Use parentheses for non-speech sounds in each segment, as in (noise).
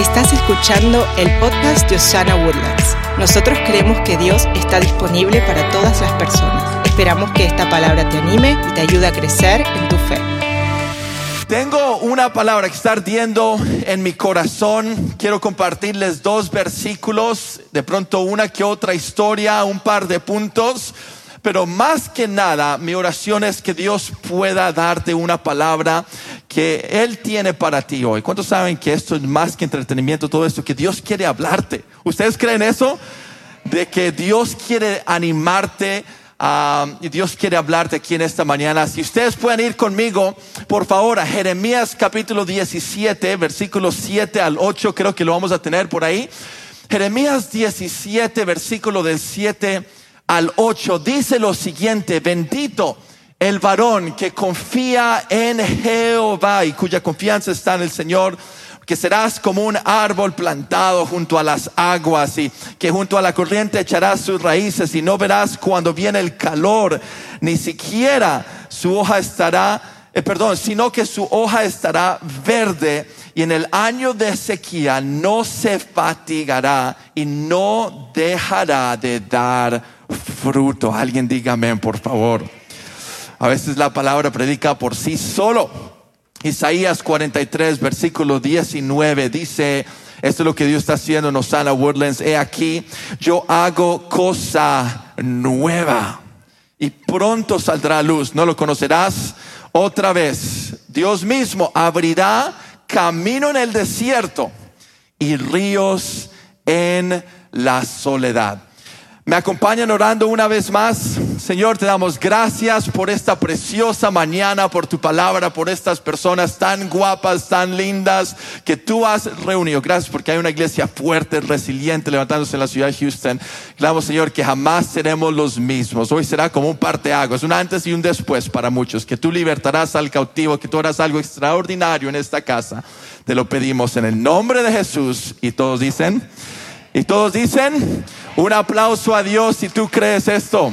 Estás escuchando el podcast de Osana Woodlands. Nosotros creemos que Dios está disponible para todas las personas. Esperamos que esta palabra te anime y te ayude a crecer en tu fe. Tengo una palabra que está ardiendo en mi corazón. Quiero compartirles dos versículos, de pronto una que otra historia, un par de puntos. Pero más que nada, mi oración es que Dios pueda darte una palabra que Él tiene para ti hoy. ¿Cuántos saben que esto es más que entretenimiento, todo esto? Que Dios quiere hablarte. ¿Ustedes creen eso? De que Dios quiere animarte. Uh, y Dios quiere hablarte aquí en esta mañana. Si ustedes pueden ir conmigo, por favor, a Jeremías capítulo 17, versículos 7 al 8, creo que lo vamos a tener por ahí. Jeremías 17, versículo del 7 al 8, dice lo siguiente, bendito el varón que confía en Jehová y cuya confianza está en el Señor, que serás como un árbol plantado junto a las aguas y que junto a la corriente echarás sus raíces y no verás cuando viene el calor, ni siquiera su hoja estará, eh, perdón, sino que su hoja estará verde y en el año de sequía no se fatigará y no dejará de dar fruto. Alguien dígame, por favor. A veces la palabra predica por sí solo. Isaías 43, versículo 19 dice, esto es lo que Dios está haciendo en Osana Woodlands. He aquí, yo hago cosa nueva y pronto saldrá luz. No lo conocerás otra vez. Dios mismo abrirá camino en el desierto y ríos en la soledad. Me acompañan orando una vez más. Señor, te damos gracias por esta preciosa mañana, por tu palabra, por estas personas tan guapas, tan lindas que tú has reunido. Gracias porque hay una iglesia fuerte, resiliente, levantándose en la ciudad de Houston. Clamo, Señor, que jamás seremos los mismos. Hoy será como un parteaguas, un antes y un después para muchos. Que tú libertarás al cautivo, que tú harás algo extraordinario en esta casa. Te lo pedimos en el nombre de Jesús. Y todos dicen, y todos dicen, un aplauso a Dios si tú crees esto.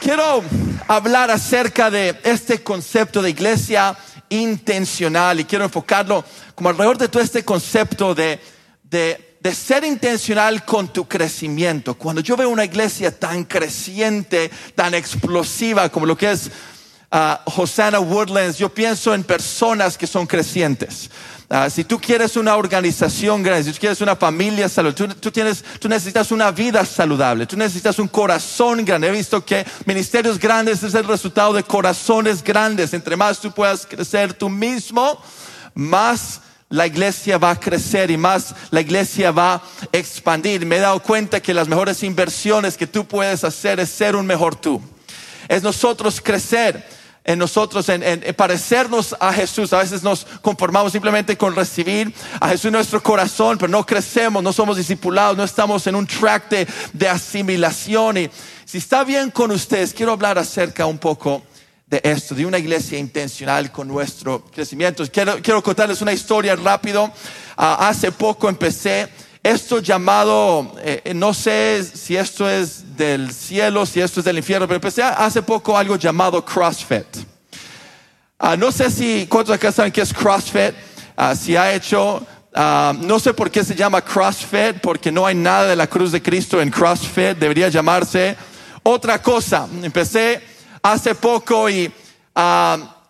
Quiero hablar acerca de este concepto de iglesia intencional y quiero enfocarlo como alrededor de todo este concepto de, de, ser intencional con tu crecimiento. Cuando yo veo una iglesia tan creciente, tan explosiva como lo que es uh, Hosanna Woodlands, yo pienso en personas que son crecientes. Uh, si tú quieres una organización grande, si tú quieres una familia saludable, tú, tú necesitas una vida saludable, tú necesitas un corazón grande. He visto que ministerios grandes es el resultado de corazones grandes. Entre más tú puedas crecer tú mismo, más la iglesia va a crecer y más la iglesia va a expandir. Me he dado cuenta que las mejores inversiones que tú puedes hacer es ser un mejor tú. Es nosotros crecer en nosotros, en, parecernos a Jesús. A veces nos conformamos simplemente con recibir a Jesús en nuestro corazón, pero no crecemos, no somos discipulados, no estamos en un track de, de asimilación. Y si está bien con ustedes, quiero hablar acerca un poco de esto, de una iglesia intencional con nuestro crecimiento. Quiero, quiero contarles una historia rápido. Ah, hace poco empecé esto llamado, eh, no sé si esto es del cielo, si esto es del infierno, pero empecé hace poco algo llamado CrossFit. Ah, no sé si, ¿cuántos acá saben qué es CrossFit? Ah, si ha hecho, ah, no sé por qué se llama CrossFit, porque no hay nada de la cruz de Cristo en CrossFit, debería llamarse otra cosa. Empecé hace poco y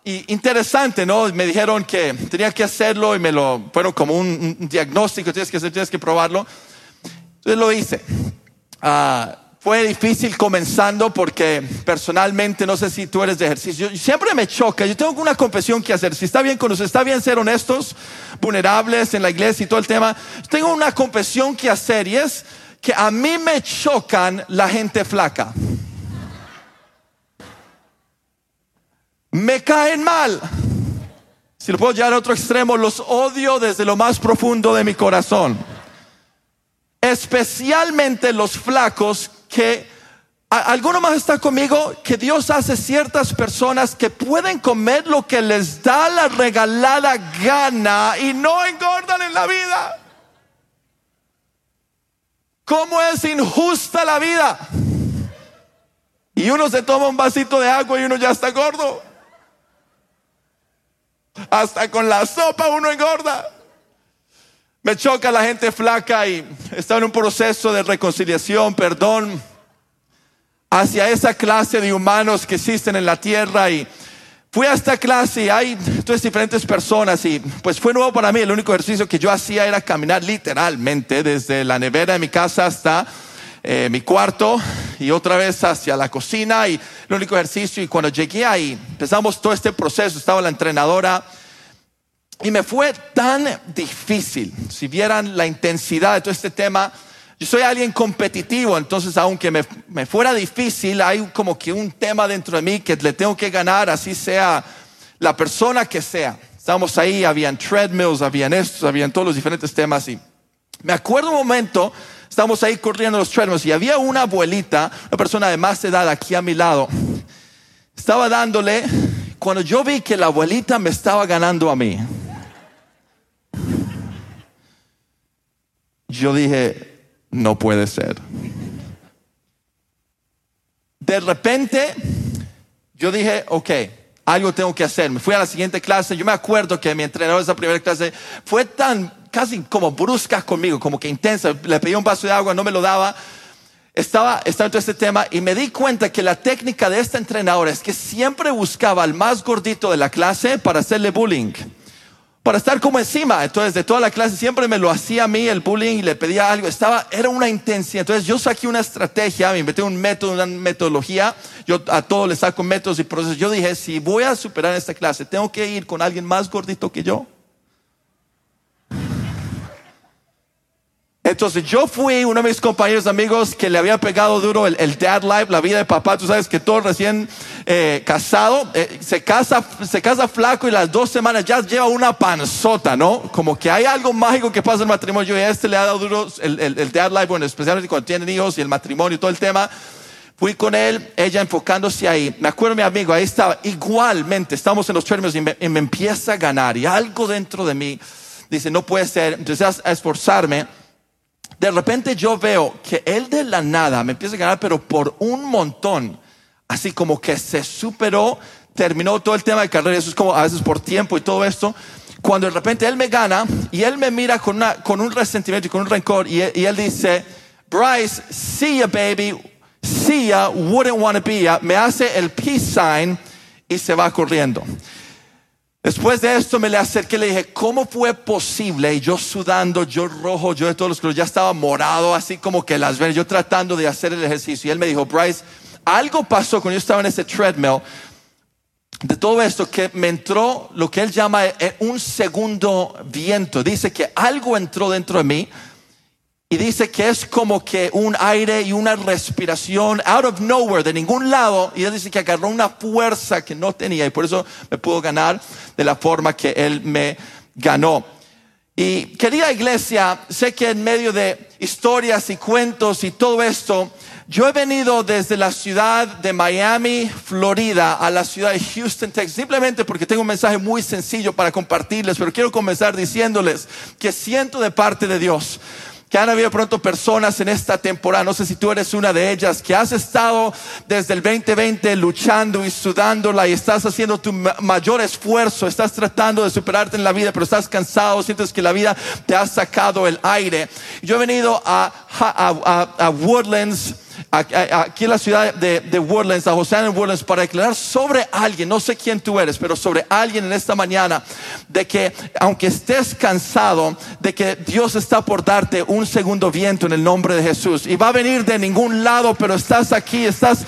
interesante, ¿no? Me dijeron que tenía que hacerlo y me lo fueron como un, diagnóstico, tienes que hacer, tienes que probarlo. Entonces lo hice. Ah, fue difícil comenzando porque personalmente no sé si tú eres de ejercicio. Siempre me choca. Yo tengo una confesión que hacer. Si está bien con está bien ser honestos, vulnerables en la iglesia y todo el tema. Tengo una confesión que hacer y es que a mí me chocan la gente flaca. Me caen mal. Si lo puedo llevar a otro extremo, los odio desde lo más profundo de mi corazón. Especialmente los flacos que, ¿alguno más está conmigo? Que Dios hace ciertas personas que pueden comer lo que les da la regalada gana y no engordan en la vida. ¿Cómo es injusta la vida? Y uno se toma un vasito de agua y uno ya está gordo. Hasta con la sopa uno engorda. Me choca la gente flaca y está en un proceso de reconciliación, perdón, hacia esa clase de humanos que existen en la tierra y fui a esta clase y hay todas diferentes personas y pues fue nuevo para mí. El único ejercicio que yo hacía era caminar literalmente desde la nevera de mi casa hasta eh, mi cuarto y otra vez hacia la cocina y el único ejercicio. Y cuando llegué ahí empezamos todo este proceso, estaba la entrenadora y me fue tan difícil, si vieran la intensidad de todo este tema, yo soy alguien competitivo, entonces aunque me, me, fuera difícil, hay como que un tema dentro de mí que le tengo que ganar, así sea la persona que sea. Estábamos ahí, habían treadmills, habían estos, habían todos los diferentes temas y me acuerdo un momento, estábamos ahí corriendo los treadmills y había una abuelita, una persona de más edad aquí a mi lado, estaba dándole, cuando yo vi que la abuelita me estaba ganando a mí, yo dije, no puede ser. De repente, yo dije, ok, algo tengo que hacer. Me fui a la siguiente clase. Yo me acuerdo que mi entrenador de esa primera clase fue tan casi como brusca conmigo, como que intensa. Le pedí un vaso de agua, no me lo daba. Estaba, estaba todo este tema y me di cuenta que la técnica de esta entrenadora es que siempre buscaba al más gordito de la clase para hacerle bullying para estar como encima. Entonces, de toda la clase siempre me lo hacía a mí el bullying y le pedía algo. Estaba, era una intensidad. Entonces, yo saqué una estrategia, me inventé un método, una metodología. Yo a todos les saco métodos y procesos. Yo dije, si voy a superar esta clase, tengo que ir con alguien más gordito que yo. Entonces yo fui uno de mis compañeros amigos que le había pegado duro el, dad life, la vida de papá. Tú sabes que todo recién eh, casado eh, se casa se casa flaco y las dos semanas ya lleva una panzota, ¿no? Como que hay algo mágico que pasa en el matrimonio. Y a este le ha dado duro el, el, dad life, bueno, especialmente cuando tienen hijos y el matrimonio y todo el tema. Fui con él, ella enfocándose ahí. Me acuerdo mi amigo, ahí estaba. Igualmente, estamos en los términos y me, y me empieza a ganar. Y algo dentro de mí dice, no puede ser. Entonces a esforzarme de repente yo veo que él de la nada me empieza a ganar, pero por un montón, así como que se superó, terminó todo el tema de carrera, eso es como a veces por tiempo y todo esto. Cuando de repente él me gana y él me mira con, una, con un resentimiento y con un rencor y, y él dice, Bryce, see ya baby, see ya, wouldn't want to be ya, me hace el peace sign y se va corriendo. Después de esto me le acerqué y le dije, ¿cómo fue posible? Y yo sudando, yo rojo, yo de todos los colores, ya estaba morado, así como que las venas, yo tratando de hacer el ejercicio. Y él me dijo, Bryce, algo pasó cuando yo estaba en ese treadmill de todo esto que me entró lo que él llama eh, un segundo viento. Dice que algo entró dentro de mí y dice que es como que un aire y una respiración out of nowhere, de ningún lado. Y él dice que agarró una fuerza que no tenía y por eso me pudo ganar de la forma que él me ganó. Y querida iglesia, sé que en medio de historias y cuentos y todo esto, yo he venido desde la ciudad de Miami, Florida, a la ciudad de Houston, Texas, simplemente porque tengo un mensaje muy sencillo para compartirles, pero quiero comenzar diciéndoles que siento de parte de Dios que han habido pronto personas en esta temporada, no sé si tú eres una de ellas, que has estado desde el 2020 luchando y sudándola y estás haciendo tu mayor esfuerzo, estás tratando de superarte en la vida, pero estás cansado, sientes que la vida te ha sacado el aire. Yo he venido a, a, a, a Woodlands aquí en la ciudad de, de Woodlands, a José en Woodlands, para declarar sobre alguien, no sé quién tú eres, pero sobre alguien en esta mañana, de que aunque estés cansado, de que Dios está por darte un segundo viento en el nombre de Jesús. Y va a venir de ningún lado, pero estás aquí, estás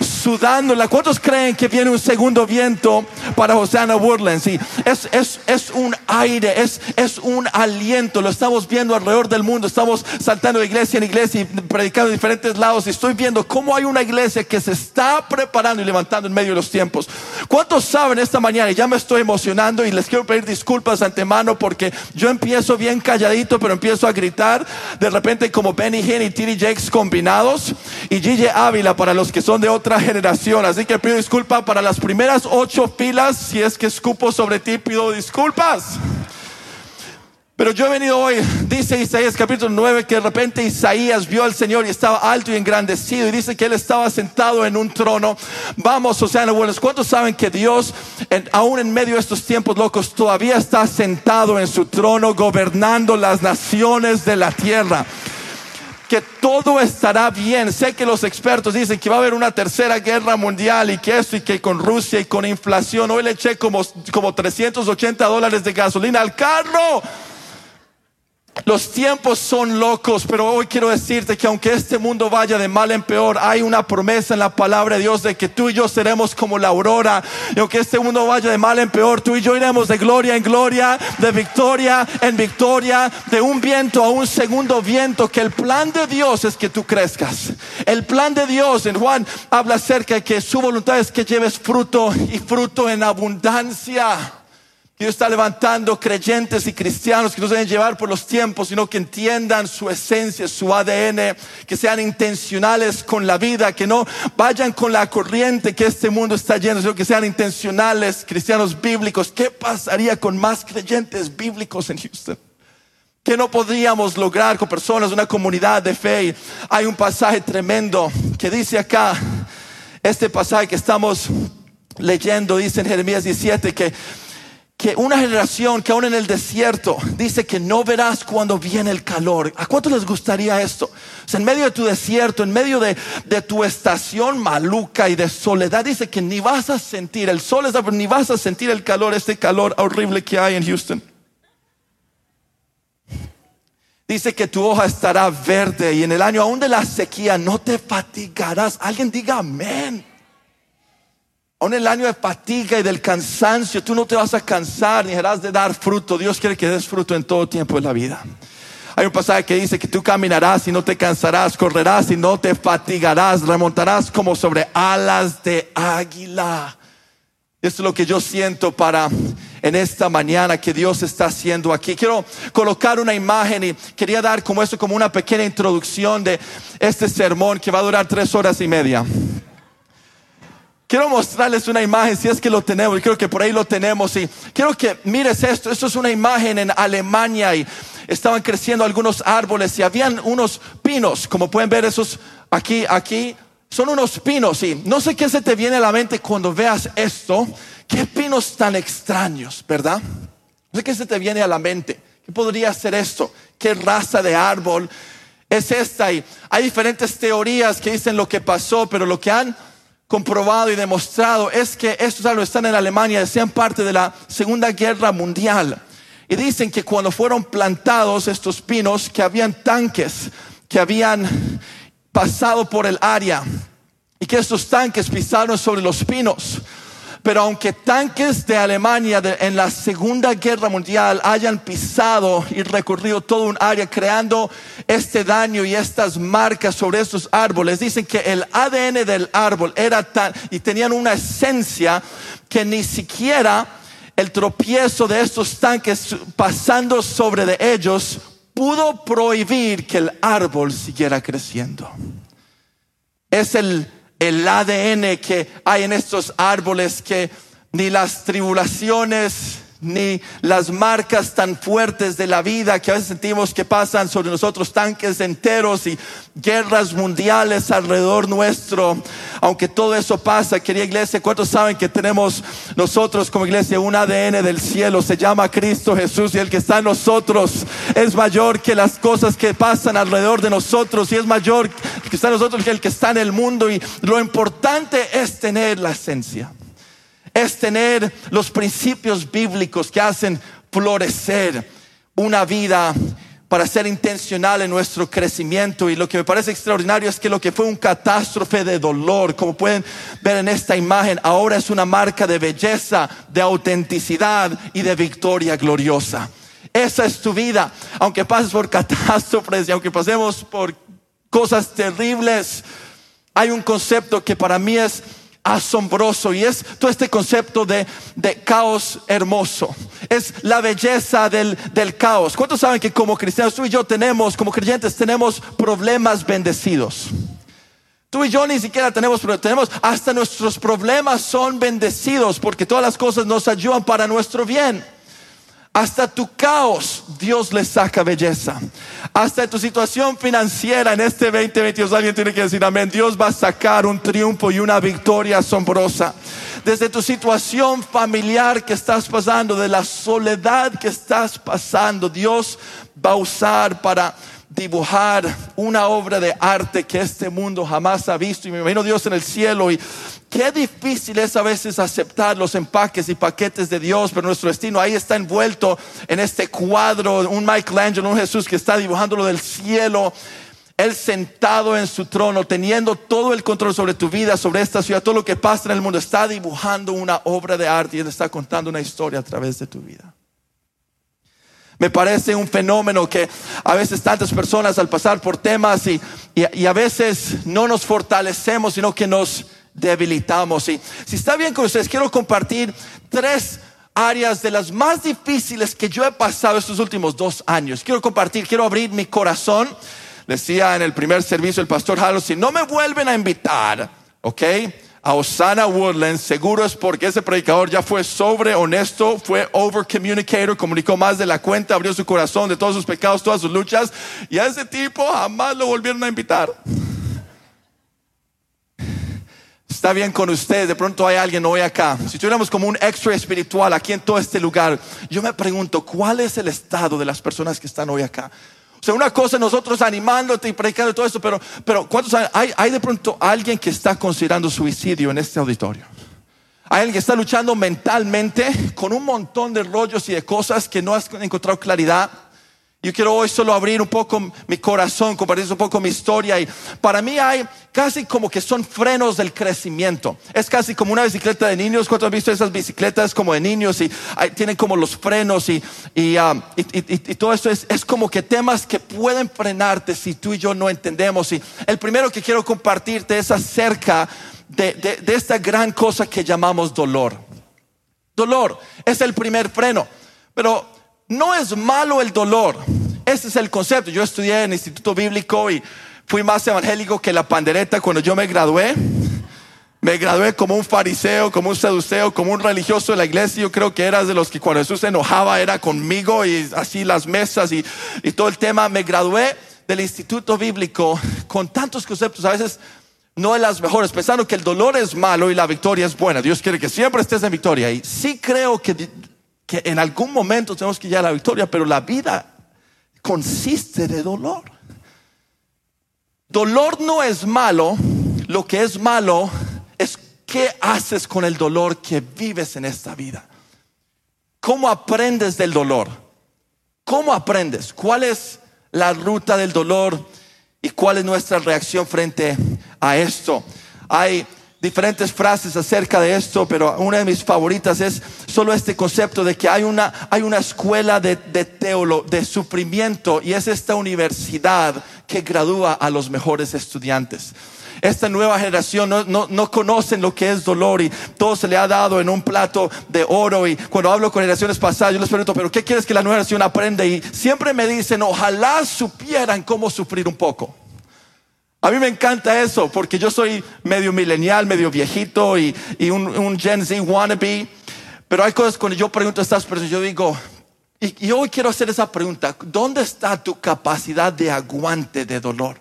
sudándola. ¿Cuántos creen que viene un segundo viento para Hosanna Woodlands? Y es, es, es un aire, es, es un aliento. Lo estamos viendo alrededor del mundo. Estamos saltando de iglesia en iglesia y predicando en diferentes lados. Y estoy viendo cómo hay una iglesia que se está preparando y levantando en medio de los tiempos. ¿Cuántos saben esta mañana? Ya me estoy emocionando y les quiero pedir disculpas antemano porque yo empiezo bien calladito, pero empiezo a gritar. De repente como Benny Hinn y Tiri Jakes combinados y Gigi Ávila para los que son de otra generación. Así que pido disculpas para las primeras ocho filas. Si es que escupo sobre ti, pido disculpas. Pero yo he venido hoy, dice Isaías capítulo 9, que de repente Isaías vio al Señor y estaba alto y engrandecido y dice que él estaba sentado en un trono. Vamos, o sea, buenos, ¿cuántos saben que Dios, aún en medio de estos tiempos locos, todavía está sentado en su trono gobernando las naciones de la tierra? Que todo estará bien. Sé que los expertos dicen que va a haber una tercera guerra mundial y que esto y que con Rusia y con inflación. Hoy le eché como, como 380 dólares de gasolina al carro. Los tiempos son locos, pero hoy quiero decirte que aunque este mundo vaya de mal en peor, hay una promesa en la palabra de Dios de que tú y yo seremos como la aurora. Y aunque este mundo vaya de mal en peor, tú y yo iremos de gloria en gloria, de victoria en victoria, de un viento a un segundo viento, que el plan de Dios es que tú crezcas. El plan de Dios en Juan habla acerca de que su voluntad es que lleves fruto y fruto en abundancia. Dios está levantando creyentes y cristianos que no se deben llevar por los tiempos, sino que entiendan su esencia, su ADN, que sean intencionales con la vida, que no vayan con la corriente que este mundo está lleno, sino que sean intencionales, cristianos bíblicos. ¿Qué pasaría con más creyentes bíblicos en Houston? ¿Qué no podríamos lograr con personas, una comunidad de fe? Hay un pasaje tremendo que dice acá, este pasaje que estamos leyendo, dice en Jeremías 17, que que una generación que aún en el desierto dice que no verás cuando viene el calor. ¿A cuánto les gustaría esto? O sea, en medio de tu desierto, en medio de, tu estación maluca y de soledad, dice que ni vas a sentir el sol, ni vas a sentir el calor, este calor horrible que hay en Houston. Dice que tu hoja estará verde y en el año aún de la sequía no te fatigarás. Alguien diga amén. Aún el año de fatiga y del cansancio, tú no te vas a cansar ni harás de dar fruto. Dios quiere que des fruto en todo tiempo de la vida. Hay un pasaje que dice que tú caminarás y no te cansarás, correrás y no te fatigarás, remontarás como sobre alas de águila. Esto es lo que yo siento para en esta mañana que Dios está haciendo aquí. Quiero colocar una imagen y quería dar como esto como una pequeña introducción de este sermón que va a durar tres horas y media. Quiero mostrarles una imagen, si es que lo tenemos, y creo que por ahí lo tenemos. Y quiero que mires esto. Esto es una imagen en Alemania y estaban creciendo algunos árboles y habían unos pinos, como pueden ver esos aquí, aquí. Son unos pinos y no sé qué se te viene a la mente cuando veas esto. Qué pinos tan extraños, ¿verdad? No sé qué se te viene a la mente. ¿Qué podría ser esto? ¿Qué raza de árbol es esta? Y hay diferentes teorías que dicen lo que pasó, pero lo que han comprobado y demostrado es que estos árboles están en Alemania, sean parte de la Segunda Guerra Mundial. Y dicen que cuando fueron plantados estos pinos, que habían tanques que habían pasado por el área y que estos tanques pisaron sobre los pinos. Pero aunque tanques de Alemania en la Segunda Guerra Mundial hayan pisado y recorrido todo un área creando este daño y estas marcas sobre estos árboles, dicen que el ADN del árbol era tan y tenían una esencia que ni siquiera el tropiezo de estos tanques pasando sobre de ellos pudo prohibir que el árbol siguiera creciendo. Es el el ADN que hay en estos árboles que ni las tribulaciones ni las marcas tan fuertes de la vida que a veces sentimos que pasan sobre nosotros, tanques enteros y guerras mundiales alrededor nuestro. Aunque todo eso pasa, querida iglesia, ¿cuántos saben que tenemos nosotros como iglesia un ADN del cielo? Se llama Cristo Jesús y el que está en nosotros es mayor que las cosas que pasan alrededor de nosotros y es mayor que está en nosotros que el que está en el mundo. Y lo importante es tener la esencia es tener los principios bíblicos que hacen florecer una vida para ser intencional en nuestro crecimiento. Y lo que me parece extraordinario es que lo que fue un catástrofe de dolor, como pueden ver en esta imagen, ahora es una marca de belleza, de autenticidad y de victoria gloriosa. Esa es tu vida, aunque pases por catástrofes y aunque pasemos por cosas terribles. Hay un concepto que para mí es asombroso y es todo este concepto de, caos hermoso. Es la belleza del, del, caos. ¿Cuántos saben que como cristianos tú y yo tenemos, como creyentes, tenemos problemas bendecidos? Tú y yo ni siquiera tenemos, tenemos hasta nuestros problemas son bendecidos porque todas las cosas nos ayudan para nuestro bien. Hasta tu caos, Dios le saca belleza. Hasta tu situación financiera en este 2022, alguien tiene que decir amén. Dios va a sacar un triunfo y una victoria asombrosa. Desde tu situación familiar que estás pasando, de la soledad que estás pasando, Dios va a usar para dibujar una obra de arte que este mundo jamás ha visto. Y me imagino Dios en el cielo. Y qué difícil es a veces aceptar los empaques y paquetes de Dios, pero nuestro destino ahí está envuelto en este cuadro, un Michelangelo, un Jesús que está dibujándolo del cielo. Él sentado en su trono, teniendo todo el control sobre tu vida, sobre esta ciudad, todo lo que pasa en el mundo, está dibujando una obra de arte y Él está contando una historia a través de tu vida. Me parece un fenómeno que a veces tantas personas al pasar por temas y, a veces no nos fortalecemos, sino que nos debilitamos. Y si está bien con ustedes, quiero compartir tres áreas de las más difíciles que yo he pasado estos últimos dos años. Quiero compartir, quiero abrir mi corazón. Decía en el primer servicio el pastor Harold, si no me vuelven a invitar, ¿ok? a Osana Woodlands, seguro es porque ese predicador ya fue sobre honesto, fue over communicator, comunicó más de la cuenta, abrió su corazón de todos sus pecados, todas sus luchas, y a ese tipo jamás lo volvieron a invitar. Está bien con ustedes, de pronto hay alguien hoy acá. Si tuviéramos como un extra espiritual aquí en todo este lugar, yo me pregunto, ¿cuál es el estado de las personas que están hoy acá? O sea, una cosa nosotros animándote y predicando todo esto, pero, pero ¿cuántos hay, hay de pronto alguien que está considerando suicidio en este auditorio? Hay alguien que está luchando mentalmente con un montón de rollos y de cosas que no has encontrado claridad. Yo quiero hoy solo abrir un poco mi corazón, compartir un poco mi historia. Y para mí hay casi como que son frenos del crecimiento. Es casi como una bicicleta de niños. ¿Cuántos han visto esas bicicletas como de niños? Y tienen como los frenos y, um, y, todo esto es, es, como que temas que pueden frenarte si tú y yo no entendemos. Y el primero que quiero compartirte es acerca de, de, de esta gran cosa que llamamos dolor. Dolor es el primer freno. Pero no es malo el dolor. Ese es el concepto. Yo estudié en el Instituto Bíblico y fui más evangélico que la pandereta cuando yo me gradué. Me gradué como un fariseo, como un seduceo, como un religioso de la iglesia. Yo creo que eras de los que cuando Jesús se enojaba era conmigo y así las mesas y, y todo el tema. Me gradué del Instituto Bíblico con tantos conceptos, a veces no de las mejores, pensando que el dolor es malo y la victoria es buena. Dios quiere que siempre estés en victoria. Y sí creo que que en algún momento tenemos que llegar a la victoria, pero la vida consiste de dolor. Dolor no es malo, lo que es malo es qué haces con el dolor que vives en esta vida. ¿Cómo aprendes del dolor? ¿Cómo aprendes? ¿Cuál es la ruta del dolor y cuál es nuestra reacción frente a esto? Hay diferentes frases acerca de esto, pero una de mis favoritas es solo este concepto de que hay una, hay una escuela de, de teolo, de sufrimiento, y es esta universidad que gradúa a los mejores estudiantes. Esta nueva generación no, no, no, conocen lo que es dolor y todo se le ha dado en un plato de oro. Y cuando hablo con generaciones pasadas, yo les pregunto, ¿pero qué quieres que la nueva generación aprenda? Y siempre me dicen, ojalá supieran cómo sufrir un poco. A mí me encanta eso porque yo soy medio milenial, medio viejito y, un, Gen Z wannabe. Pero hay cosas cuando yo pregunto a estas personas, yo digo, y, hoy quiero hacer esa pregunta, ¿dónde está tu capacidad de aguante de dolor?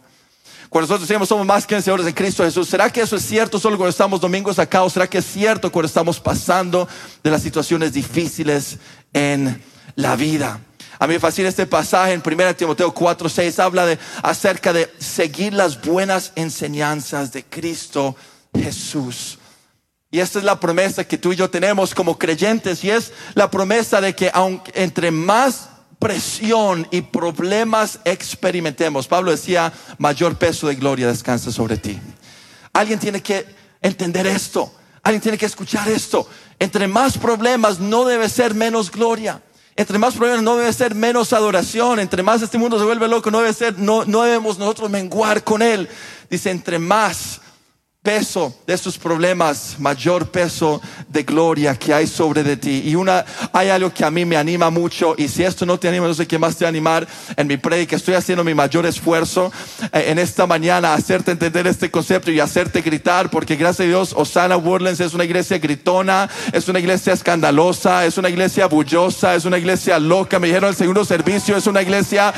Cuando nosotros decimos somos más que vencedores en Cristo Jesús, ¿será que eso es cierto solo cuando estamos domingos acá o será que es cierto cuando estamos pasando de las situaciones difíciles en la vida? A mí me fascina este pasaje en 1 Timoteo 4, 6, habla de, acerca de seguir las buenas enseñanzas de Cristo Jesús. Y esta es la promesa que tú y yo tenemos como creyentes y es la promesa de que aunque entre más presión y problemas experimentemos, Pablo decía, mayor peso de gloria descansa sobre ti. Alguien tiene que entender esto, alguien tiene que escuchar esto. Entre más problemas no debe ser menos gloria. Entre más problemas no debe ser menos adoración. Entre más este mundo se vuelve loco, no debe ser, no, no debemos nosotros menguar con él. Dice, entre más peso de estos problemas, mayor peso de gloria que hay sobre de ti. Y una, hay algo que a mí me anima mucho, y si esto no te anima, no sé qué más te va a animar en mi predica. Estoy haciendo mi mayor esfuerzo eh, en esta mañana hacerte entender este concepto y hacerte gritar, porque gracias a Dios, Osana Woodlands es una iglesia gritona, es una iglesia escandalosa, es una iglesia bullosa, es una iglesia loca. Me dijeron el segundo servicio, es una iglesia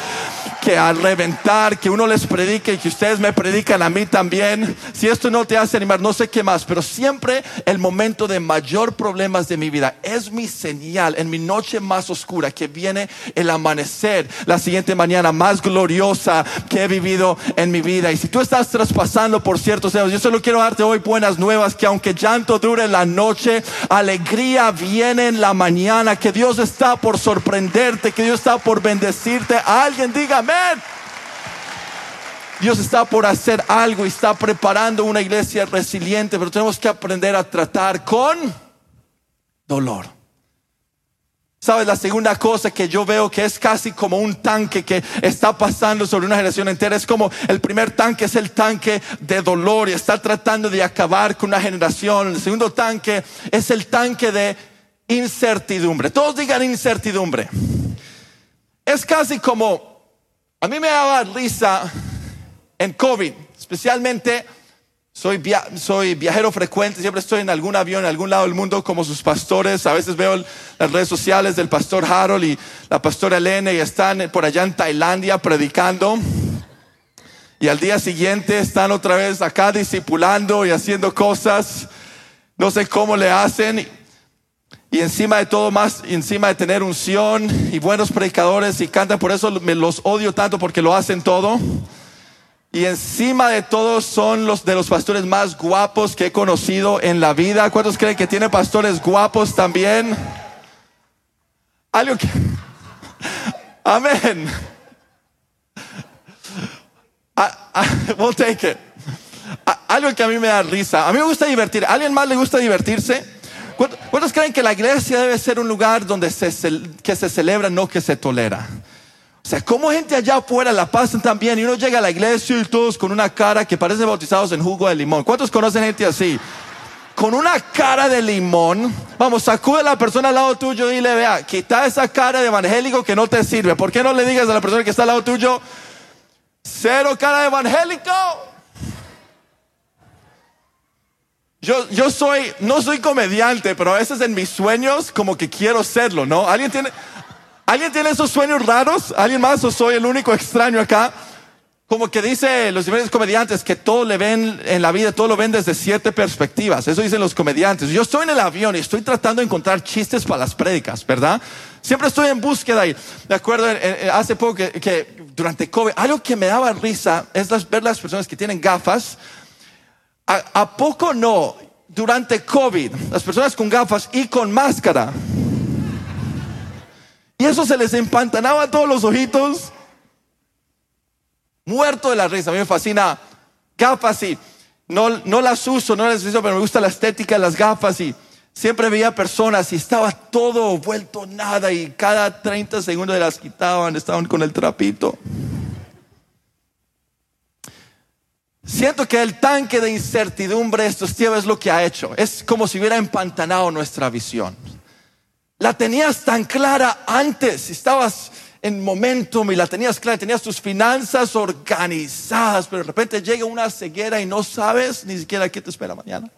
que al reventar, que uno les predique y que ustedes me predican a mí también. Si esto no te hace animar, no sé qué más, pero siempre el momento de mayor problemas de mi vida es mi señal en mi noche más oscura que viene el amanecer, la siguiente mañana más gloriosa que he vivido en mi vida. Y si tú estás traspasando por ciertos años, yo solo quiero darte hoy buenas nuevas, que aunque llanto dure la noche, alegría viene en la mañana, que Dios está por sorprenderte, que Dios está por bendecirte. Alguien diga amén. Dios está por hacer algo y está preparando una iglesia resiliente, pero tenemos que aprender a tratar con dolor. ¿Sabes? La segunda cosa que yo veo que es casi como un tanque que está pasando sobre una generación entera. Es como el primer tanque es el tanque de dolor y está tratando de acabar con una generación. El segundo tanque es el tanque de incertidumbre. Todos digan incertidumbre. Es casi como, a mí me daba risa en COVID, especialmente soy, soy, viajero frecuente, siempre estoy en algún avión, en algún lado del mundo como sus pastores. A veces veo las redes sociales del pastor Harold y la pastora Elena y están por allá en Tailandia predicando. Y al día siguiente están otra vez acá discipulando y haciendo cosas. No sé cómo le hacen. Y encima de todo más, encima de tener unción y buenos predicadores y cantan, por eso me los odio tanto porque lo hacen todo. Y encima de todos son los de los pastores más guapos que he conocido en la vida. ¿Cuántos creen que tiene pastores guapos también? Algo que... (laughs) Amén. We'll take it. Algo que a mí me da risa. A mí me gusta divertir. ¿A alguien más le gusta divertirse? ¿Cuántos creen que la iglesia debe ser un lugar donde se, que se celebra, no que se tolera? O sea, como gente allá afuera la pasan tan bien y uno llega a la iglesia y todos con una cara que parece bautizados en jugo de limón. ¿Cuántos conocen gente así? Con una cara de limón, vamos, sacude a la persona al lado tuyo y dile, vea, quita esa cara de evangélico que no te sirve. ¿Por qué no le digas a la persona que está al lado tuyo, cero cara de evangélico? Yo, yo soy, no soy comediante, pero a veces en mis sueños como que quiero serlo, ¿no? ¿Alguien tiene, ¿Alguien tiene esos sueños raros? ¿Alguien más o soy el único extraño acá? Como que dice los diferentes comediantes que todo le ven en la vida, todo lo ven desde siete perspectivas. Eso dicen los comediantes. Yo estoy en el avión y estoy tratando de encontrar chistes para las prédicas, ¿verdad? Siempre estoy en búsqueda y me acuerdo hace poco que, durante COVID, algo que me daba risa es ver las personas que tienen gafas. ¿A, ¿A poco no? Durante COVID, las personas con gafas y con máscara y eso se les empantanaba a todos los ojitos. Muerto de la risa. A mí me fascina gafas y no, no las uso, no las uso, pero me gusta la estética de las gafas y siempre veía personas y estaba todo vuelto nada y cada 30 segundos las quitaban, estaban con el trapito. Siento que el tanque de incertidumbre estos tiempos es lo que ha hecho. Es como si hubiera empantanado nuestra visión la tenías tan clara antes, estabas en momentum y la tenías clara, tenías tus finanzas organizadas, pero de repente llega una ceguera y no sabes ni siquiera qué te espera mañana.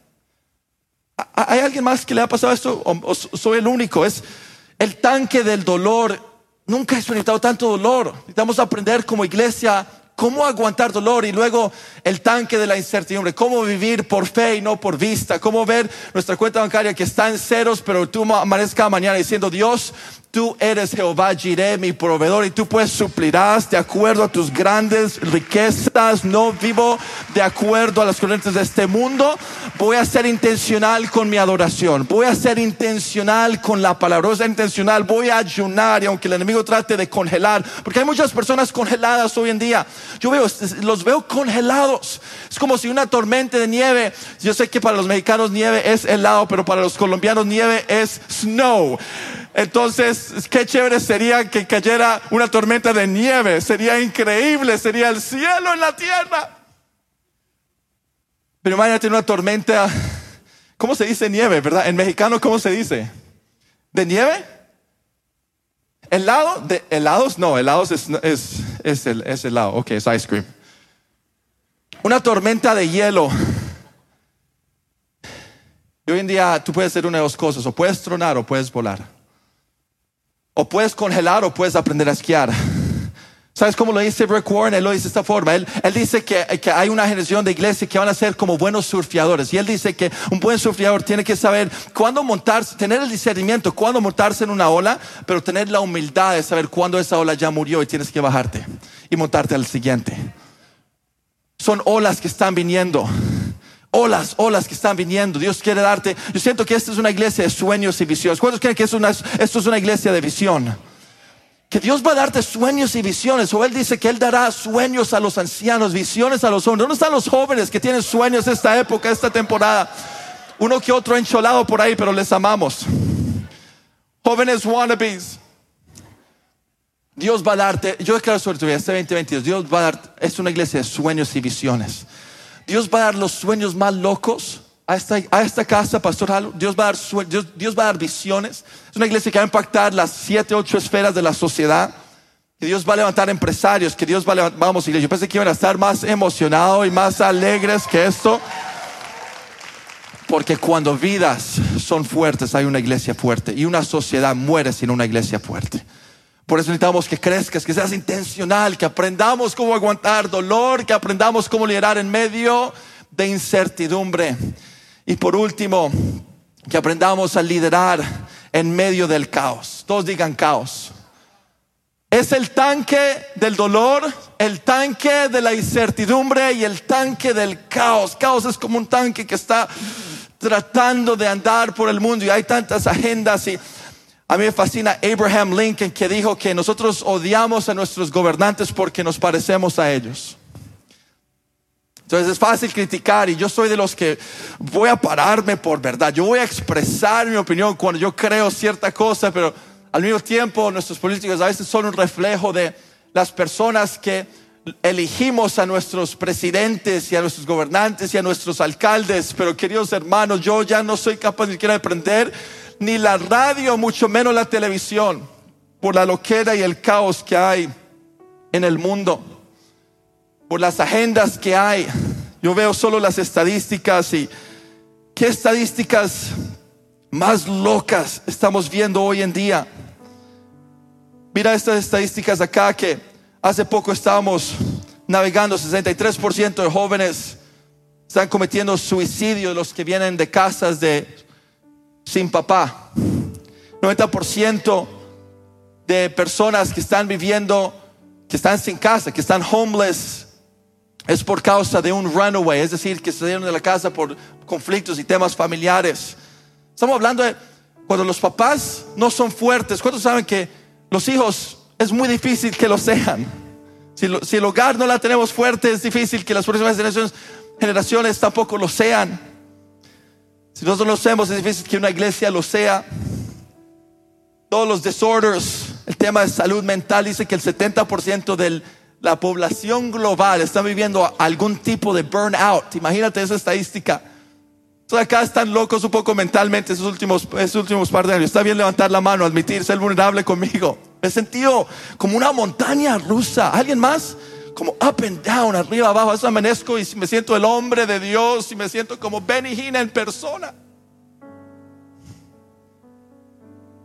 ¿Hay alguien más que le ha pasado esto? ¿O soy el único? Es el tanque del dolor. Nunca he experimentado tanto dolor. Necesitamos aprender como iglesia cómo aguantar dolor y luego el tanque de la incertidumbre, cómo vivir por fe y no por vista, cómo ver nuestra cuenta bancaria que está en ceros, pero tú amanezca mañana diciendo, Dios, Tú eres Jehová Jireh, mi proveedor, y tú pues suplirás de acuerdo a tus grandes riquezas. No vivo de acuerdo a las corrientes de este mundo. Voy a ser intencional con mi adoración. Voy a ser intencional con la palabra. Voy intencional. Voy a ayunar, y aunque el enemigo trate de congelar, porque hay muchas personas congeladas hoy en día. Yo veo, los veo congelados. Es como si una tormenta de nieve. Yo sé que para los mexicanos nieve es helado, pero para los colombianos nieve es snow. Entonces, qué chévere sería que cayera una tormenta de nieve. Sería increíble, sería el cielo en la tierra. Pero imagínate una tormenta, ¿cómo se dice nieve, verdad? En mexicano, ¿cómo se dice? ¿De nieve? ¿Helado? ¿De helados? No, helados es, es, es, el, es helado. Ok, es ice cream. Una tormenta de hielo. Y hoy en día tú puedes hacer una de dos cosas, o puedes tronar o puedes volar. O puedes congelar o puedes aprender a esquiar. ¿Sabes cómo lo dice Rick Warren? Él lo dice de esta forma. Él, él dice que, hay una generación de iglesia que van a ser como buenos surfeadores. Y él dice que un buen surfeador tiene que saber cuándo montarse, tener el discernimiento, cuándo montarse en una ola, pero tener la humildad de saber cuándo esa ola ya murió y tienes que bajarte y montarte al siguiente. Son olas que están viniendo. Olas, olas que están viniendo. Dios quiere darte. Yo siento que esta es una iglesia de sueños y visiones. ¿Cuántos creen que esto es una iglesia de visión? que Dios va a darte sueños y visiones. O Él dice que Él dará sueños a los ancianos, visiones a los hombres. ¿Dónde están los jóvenes que tienen sueños esta época, esta temporada? Uno que otro encholado por ahí, pero les amamos. Jóvenes wannabes. Dios va a darte, yo declaro sobre tu vida, este 2022, Dios va a dar, es una iglesia de sueños y visiones. Dios va a dar los sueños más locos a esta, a esta casa pastoral. Dios va, a dar, Dios, Dios va a dar visiones. Es una iglesia que va a impactar las siete, ocho esferas de la sociedad. Que Dios va a levantar empresarios, que Dios va a levantar, vamos iglesia, yo pensé que iban a estar más emocionados y más alegres que esto. Porque cuando vidas son fuertes, hay una iglesia fuerte. Y una sociedad muere sin una iglesia fuerte. Por eso necesitamos que crezcas, que seas intencional, que aprendamos cómo aguantar dolor, que aprendamos cómo liderar en medio de incertidumbre. Y por último, que aprendamos a liderar en medio del caos. Todos digan caos. Es el tanque del dolor, el tanque de la incertidumbre y el tanque del caos. Caos es como un tanque que está tratando de andar por el mundo y hay tantas agendas y a mí me fascina Abraham Lincoln que dijo que nosotros odiamos a nuestros gobernantes porque nos parecemos a ellos. Entonces es fácil criticar y yo soy de los que voy a pararme por verdad. Yo voy a expresar mi opinión cuando yo creo cierta cosa, pero al mismo tiempo nuestros políticos a veces son un reflejo de las personas que elegimos a nuestros presidentes y a nuestros gobernantes y a nuestros alcaldes. Pero queridos hermanos, yo ya no soy capaz ni siquiera de prender ni la radio, mucho menos la televisión, por la loquera y el caos que hay en el mundo por las agendas que hay. Yo veo solo las estadísticas y qué estadísticas más locas estamos viendo hoy en día. Mira estas estadísticas acá que hace poco estábamos navegando, 63% de jóvenes están cometiendo suicidio, los que vienen de casas de sin papá. 90% de personas que están viviendo, que están sin casa, que están homeless, es por causa de un runaway, es decir, que se dieron de la casa por conflictos y temas familiares. Estamos hablando de cuando los papás no son fuertes. ¿Cuántos saben que los hijos es muy difícil que lo sean? Si, el hogar no la tenemos fuerte, es difícil que las próximas generaciones tampoco lo sean. Si nosotros no lo hacemos, es difícil que una iglesia lo sea. Todos los disorders, el tema de salud mental dice que el 70% del la población global está viviendo algún tipo de burnout. Imagínate esa estadística. Todos acá están locos un poco mentalmente esos últimos, esos últimos par de años. Está bien levantar la mano, admitir, ser vulnerable conmigo. Me he sentido como una montaña rusa. ¿Alguien más? Como up and down, arriba, abajo. Eso amanezco y me siento el hombre de Dios y me siento como Benny Hinn en persona.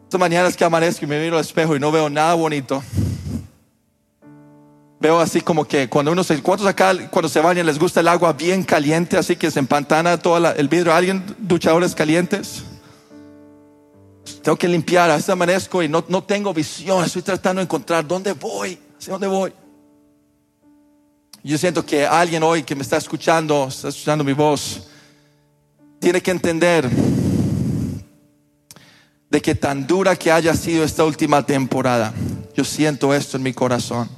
Esta mañana es que amanezco y me miro al espejo y no veo nada bonito. Veo así como que cuando uno se, ¿cuántos acá cuando se bañan les gusta el agua bien caliente, así que se empantana todo el vidrio? ¿Alguien duchadores calientes? Tengo que limpiar, a veces amanezco y no, no tengo visión, estoy tratando de encontrar dónde voy, hacia dónde voy. Yo siento que alguien hoy que me está escuchando, está escuchando mi voz, tiene que entender de que tan dura que haya sido esta última temporada, yo siento esto en mi corazón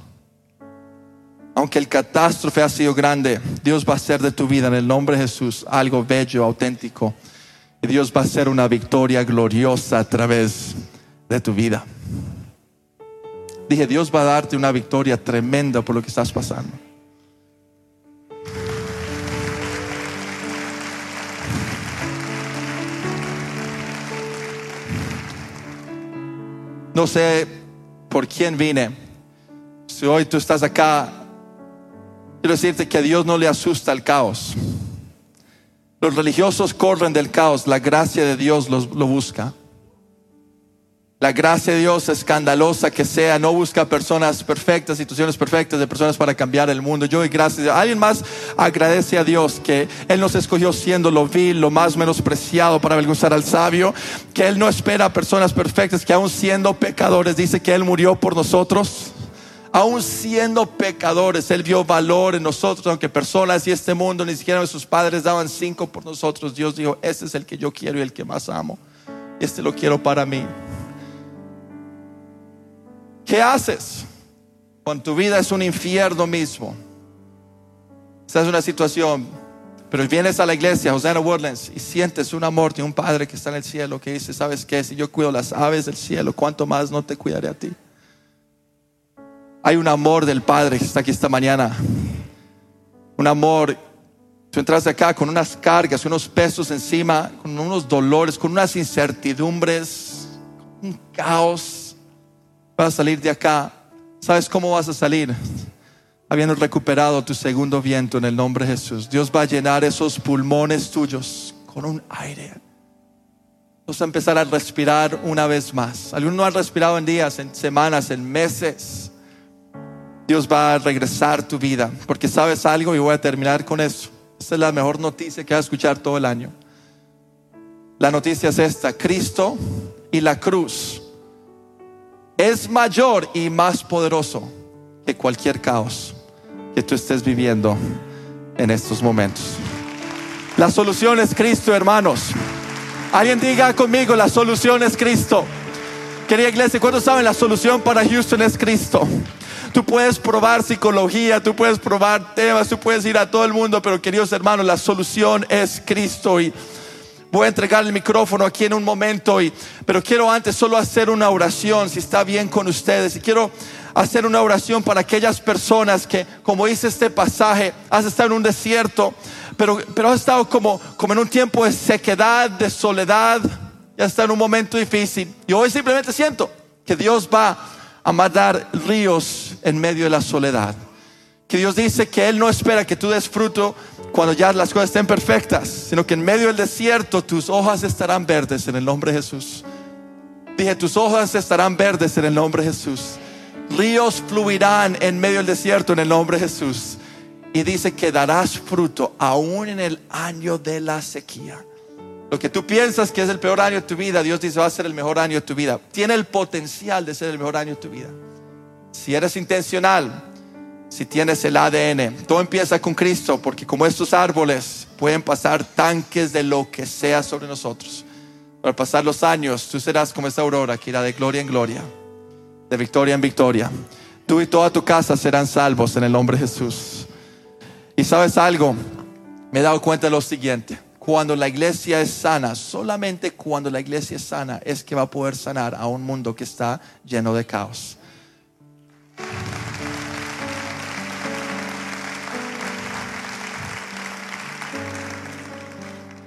aunque el catástrofe ha sido grande, Dios va a hacer de tu vida en el nombre de Jesús algo bello, auténtico. Y Dios va a hacer una victoria gloriosa a través de tu vida. Dije, Dios va a darte una victoria tremenda por lo que estás pasando. No sé por quién vine. Si hoy tú estás acá, quiero decirte que a Dios no le asusta el caos. Los religiosos corren del caos, la gracia de Dios los, lo busca. La gracia de Dios, escandalosa que sea, no busca personas perfectas, situaciones perfectas de personas para cambiar el mundo. Yo doy gracias. Alguien más agradece a Dios que Él nos escogió siendo lo vil, lo más menospreciado para avergonzar al sabio, que Él no espera a personas perfectas, que aún siendo pecadores, dice que Él murió por nosotros. Aún siendo pecadores, Él vio valor en nosotros, aunque personas y este mundo, ni siquiera nuestros padres daban cinco por nosotros. Dios dijo, este es el que yo quiero y el que más amo. Este lo quiero para mí. ¿Qué haces cuando tu vida es un infierno mismo? Esta es una situación, pero vienes a la iglesia, Hosanna Woodlands, y sientes un amor de un padre que está en el cielo que dice, ¿sabes qué? Si yo cuido las aves del cielo, ¿cuánto más no te cuidaré a ti? Hay un amor del Padre que está aquí esta mañana. Un amor. Tú entras acá con unas cargas, unos pesos encima, con unos dolores, con unas incertidumbres, un caos vas a salir de acá. ¿Sabes cómo vas a salir? (laughs) Habiendo recuperado tu segundo viento en el nombre de Jesús. Dios va a llenar esos pulmones tuyos con un aire. Vas a empezar a respirar una vez más. Algunos no han respirado en días, en semanas, en meses. Dios va a regresar tu vida. Porque sabes algo y voy a terminar con eso. Esta es la mejor noticia que vas a escuchar todo el año. La noticia es esta. Cristo y la cruz es mayor y más poderoso que cualquier caos que tú estés viviendo en estos momentos. La solución es Cristo, hermanos. Alguien diga conmigo, la solución es Cristo. Querida iglesia, ¿cuántos saben la solución para Houston es Cristo? Tú puedes probar psicología, tú puedes probar temas, tú puedes ir a todo el mundo, pero queridos hermanos, la solución es Cristo. Y Voy a entregar el micrófono aquí en un momento, y, pero quiero antes solo hacer una oración, si está bien con ustedes. Y quiero hacer una oración para aquellas personas que, como dice este pasaje, has estado en un desierto, pero, pero has estado como, como en un tiempo de sequedad, de soledad, ya está en un momento difícil. Y hoy simplemente siento que Dios va a mandar ríos en medio de la soledad. Que Dios dice que Él no espera que tú des fruto cuando ya las cosas estén perfectas, sino que en medio del desierto tus hojas estarán verdes en el nombre de Jesús. Dije, tus hojas estarán verdes en el nombre de Jesús. Ríos fluirán en medio del desierto en el nombre de Jesús. Y dice que darás fruto aún en el año de la sequía. Lo que tú piensas que es el peor año de tu vida, Dios dice va a ser el mejor año de tu vida. Tiene el potencial de ser el mejor año de tu vida. Si eres intencional, si tienes el ADN. Todo empieza con Cristo, porque como estos árboles pueden pasar tanques de lo que sea sobre nosotros. Al pasar los años, tú serás como esa aurora que irá de gloria en gloria, de victoria en victoria. Tú y toda tu casa serán salvos en el nombre de Jesús. Y sabes algo, me he dado cuenta de lo siguiente. Cuando la iglesia es sana, solamente cuando la iglesia es sana es que va a poder sanar a un mundo que está lleno de caos.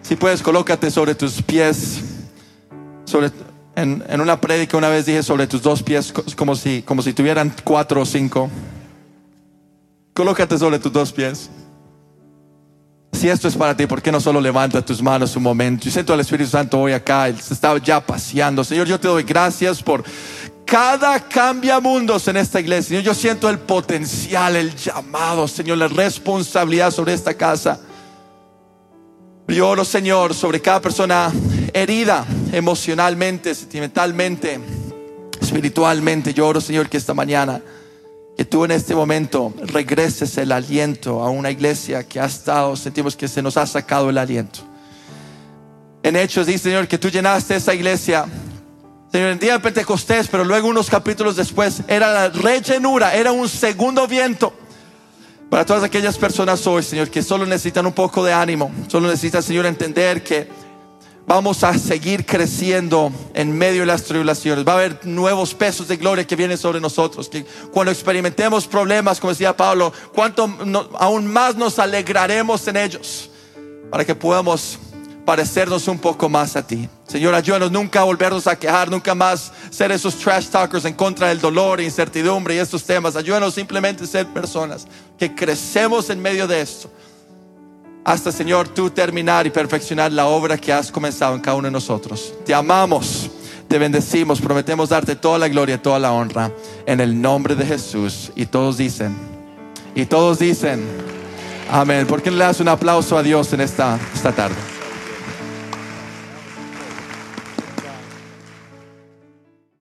Si puedes, colócate sobre tus pies. Sobre, en, en, una prédica una vez dije sobre tus dos pies como si, como si tuvieran cuatro o cinco. Colócate sobre tus dos pies. Si esto es para ti, ¿por qué no solo levanta tus manos un momento? Yo siento al Espíritu Santo hoy acá, Él se está ya paseando. Señor, yo te doy gracias por cada cambia mundos en esta iglesia. Señor, yo siento el potencial, el llamado, Señor, la responsabilidad sobre esta casa. Yo oro, Señor, sobre cada persona herida emocionalmente, sentimentalmente, espiritualmente. Yo oro, Señor, que esta mañana, que tú en este momento regreses el aliento a una iglesia que ha estado, sentimos que se nos ha sacado el aliento. En Hechos dice, Señor, que tú llenaste esa iglesia. Señor, en día de Pentecostés, pero luego unos capítulos después, era la rellenura, era un segundo viento para todas aquellas personas hoy, Señor, que solo necesitan un poco de ánimo, solo necesitan, Señor, entender que vamos a seguir creciendo en medio de las tribulaciones. Va a haber nuevos pesos de gloria que vienen sobre nosotros. Que cuando experimentemos problemas, como decía Pablo, cuanto aún más nos alegraremos en ellos para que podamos parecernos un poco más a ti. Señor, ayúdanos nunca a volvernos a quejar, nunca más ser esos trash talkers en contra del dolor, incertidumbre y estos temas. Ayúdanos simplemente a ser personas que crecemos en medio de esto. Hasta, Señor, tú terminar y perfeccionar la obra que has comenzado en cada uno de nosotros. Te amamos, te bendecimos, prometemos darte toda la gloria, toda la honra en el nombre de Jesús. Y todos dicen, y todos dicen, amén. ¿Por qué le das un aplauso a Dios en esta, esta tarde?